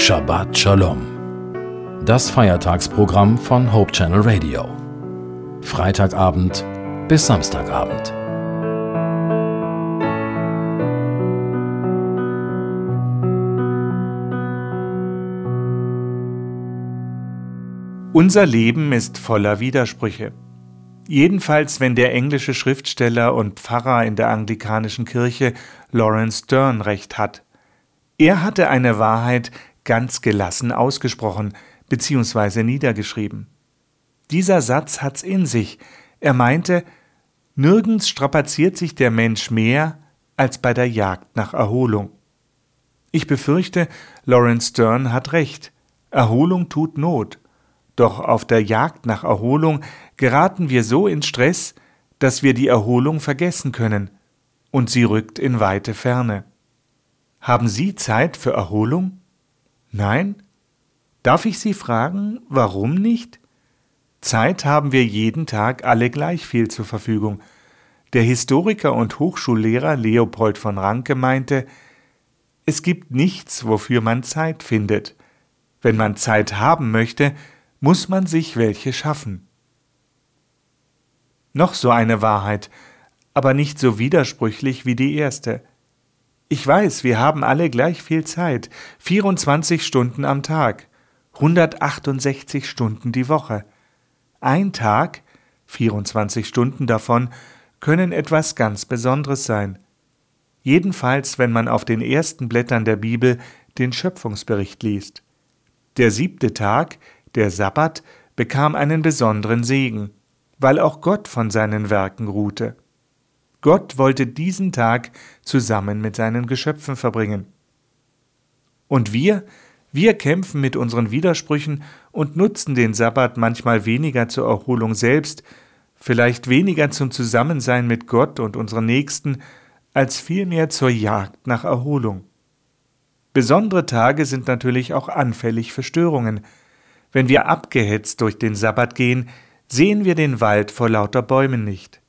Shabbat Shalom. Das Feiertagsprogramm von Hope Channel Radio. Freitagabend bis Samstagabend. Unser Leben ist voller Widersprüche. Jedenfalls, wenn der englische Schriftsteller und Pfarrer in der anglikanischen Kirche Lawrence Stern recht hat. Er hatte eine Wahrheit ganz gelassen ausgesprochen bzw. niedergeschrieben. Dieser Satz hat's in sich. Er meinte, nirgends strapaziert sich der Mensch mehr als bei der Jagd nach Erholung. Ich befürchte, Lawrence Stern hat recht. Erholung tut Not. Doch auf der Jagd nach Erholung geraten wir so in Stress, dass wir die Erholung vergessen können, und sie rückt in weite Ferne. Haben Sie Zeit für Erholung? Nein? Darf ich Sie fragen, warum nicht? Zeit haben wir jeden Tag alle gleich viel zur Verfügung. Der Historiker und Hochschullehrer Leopold von Ranke meinte, es gibt nichts, wofür man Zeit findet. Wenn man Zeit haben möchte, muss man sich welche schaffen. Noch so eine Wahrheit, aber nicht so widersprüchlich wie die erste. Ich weiß, wir haben alle gleich viel Zeit, 24 Stunden am Tag, 168 Stunden die Woche. Ein Tag, 24 Stunden davon, können etwas ganz Besonderes sein. Jedenfalls, wenn man auf den ersten Blättern der Bibel den Schöpfungsbericht liest. Der siebte Tag, der Sabbat, bekam einen besonderen Segen, weil auch Gott von seinen Werken ruhte. Gott wollte diesen Tag zusammen mit seinen Geschöpfen verbringen. Und wir, wir kämpfen mit unseren Widersprüchen und nutzen den Sabbat manchmal weniger zur Erholung selbst, vielleicht weniger zum Zusammensein mit Gott und unseren Nächsten, als vielmehr zur Jagd nach Erholung. Besondere Tage sind natürlich auch anfällig für Störungen. Wenn wir abgehetzt durch den Sabbat gehen, sehen wir den Wald vor lauter Bäumen nicht.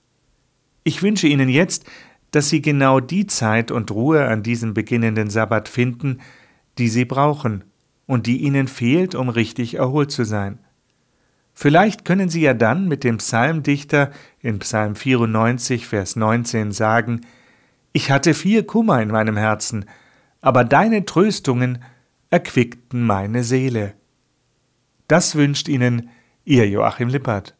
Ich wünsche Ihnen jetzt, dass Sie genau die Zeit und Ruhe an diesem beginnenden Sabbat finden, die Sie brauchen und die Ihnen fehlt, um richtig erholt zu sein. Vielleicht können Sie ja dann mit dem Psalmdichter in Psalm 94, Vers 19 sagen, Ich hatte viel Kummer in meinem Herzen, aber deine Tröstungen erquickten meine Seele. Das wünscht Ihnen Ihr Joachim Lippert.